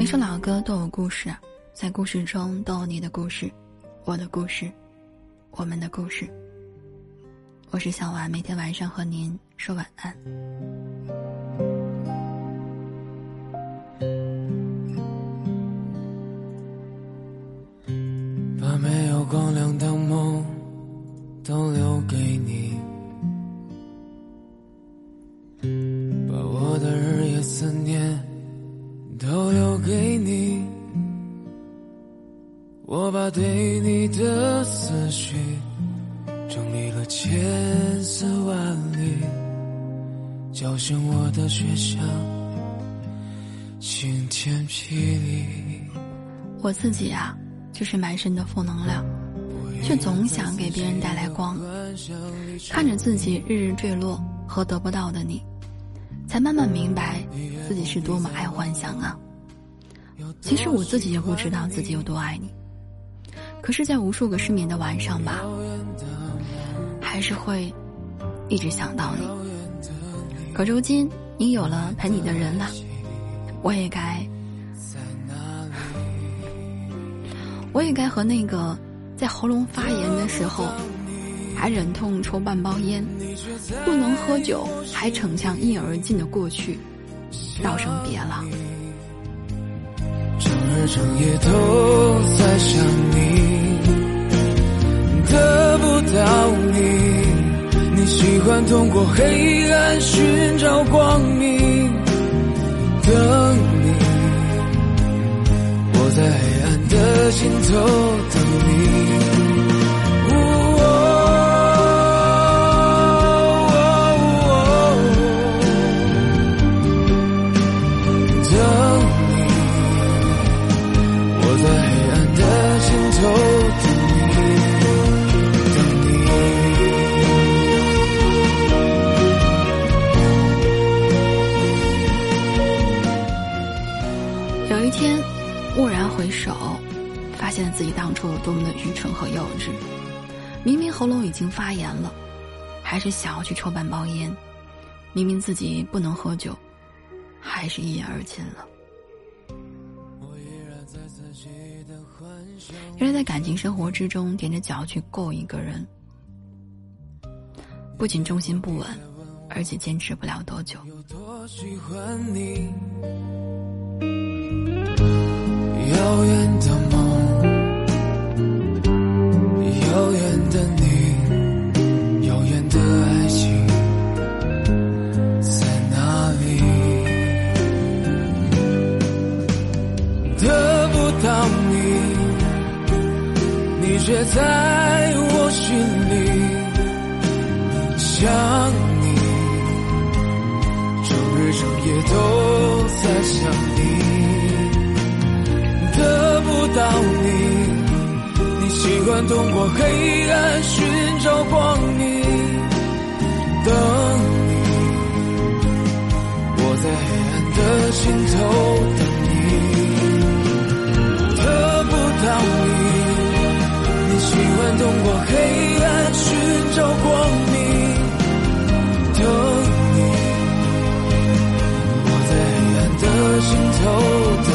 每首老歌都有故事，在故事中都有你的故事，我的故事，我们的故事。我是小婉，每天晚上和您说晚安。把没有光亮的梦都留给你，把我的日夜思念我把对你的思绪。整理了千丝万缕，叫醒我的学校，晴天霹雳。我自己啊，就是满身的负能量，却总想给别人带来光。看着自己日日坠落和得不到的你，才慢慢明白自己是多么爱幻想啊。其实我自己也不知道自己有多爱你，可是，在无数个失眠的晚上吧。还是会一直想到你，可如今你有了陪你的人了，我也该，我也该和那个在喉咙发炎的时候还忍痛抽半包烟、不能喝酒还逞强一饮而尽的过去道声别了。整日整夜都在想你喜欢通过黑暗寻找光明。等你，我在黑暗的尽头自己当初有多么的愚蠢和幼稚，明明喉咙已经发炎了，还是想要去抽半包烟；明明自己不能喝酒，还是一饮而尽了。原来在感情生活之中，踮着脚去够一个人，不仅重心不稳，而且坚持不了多久。遥你却在我心里。想你，整日整夜都在想你。得不到你。你习惯通过黑暗寻找光明，等你，我在黑暗的尽头通过黑暗寻找光明等你我在黑暗的尽头等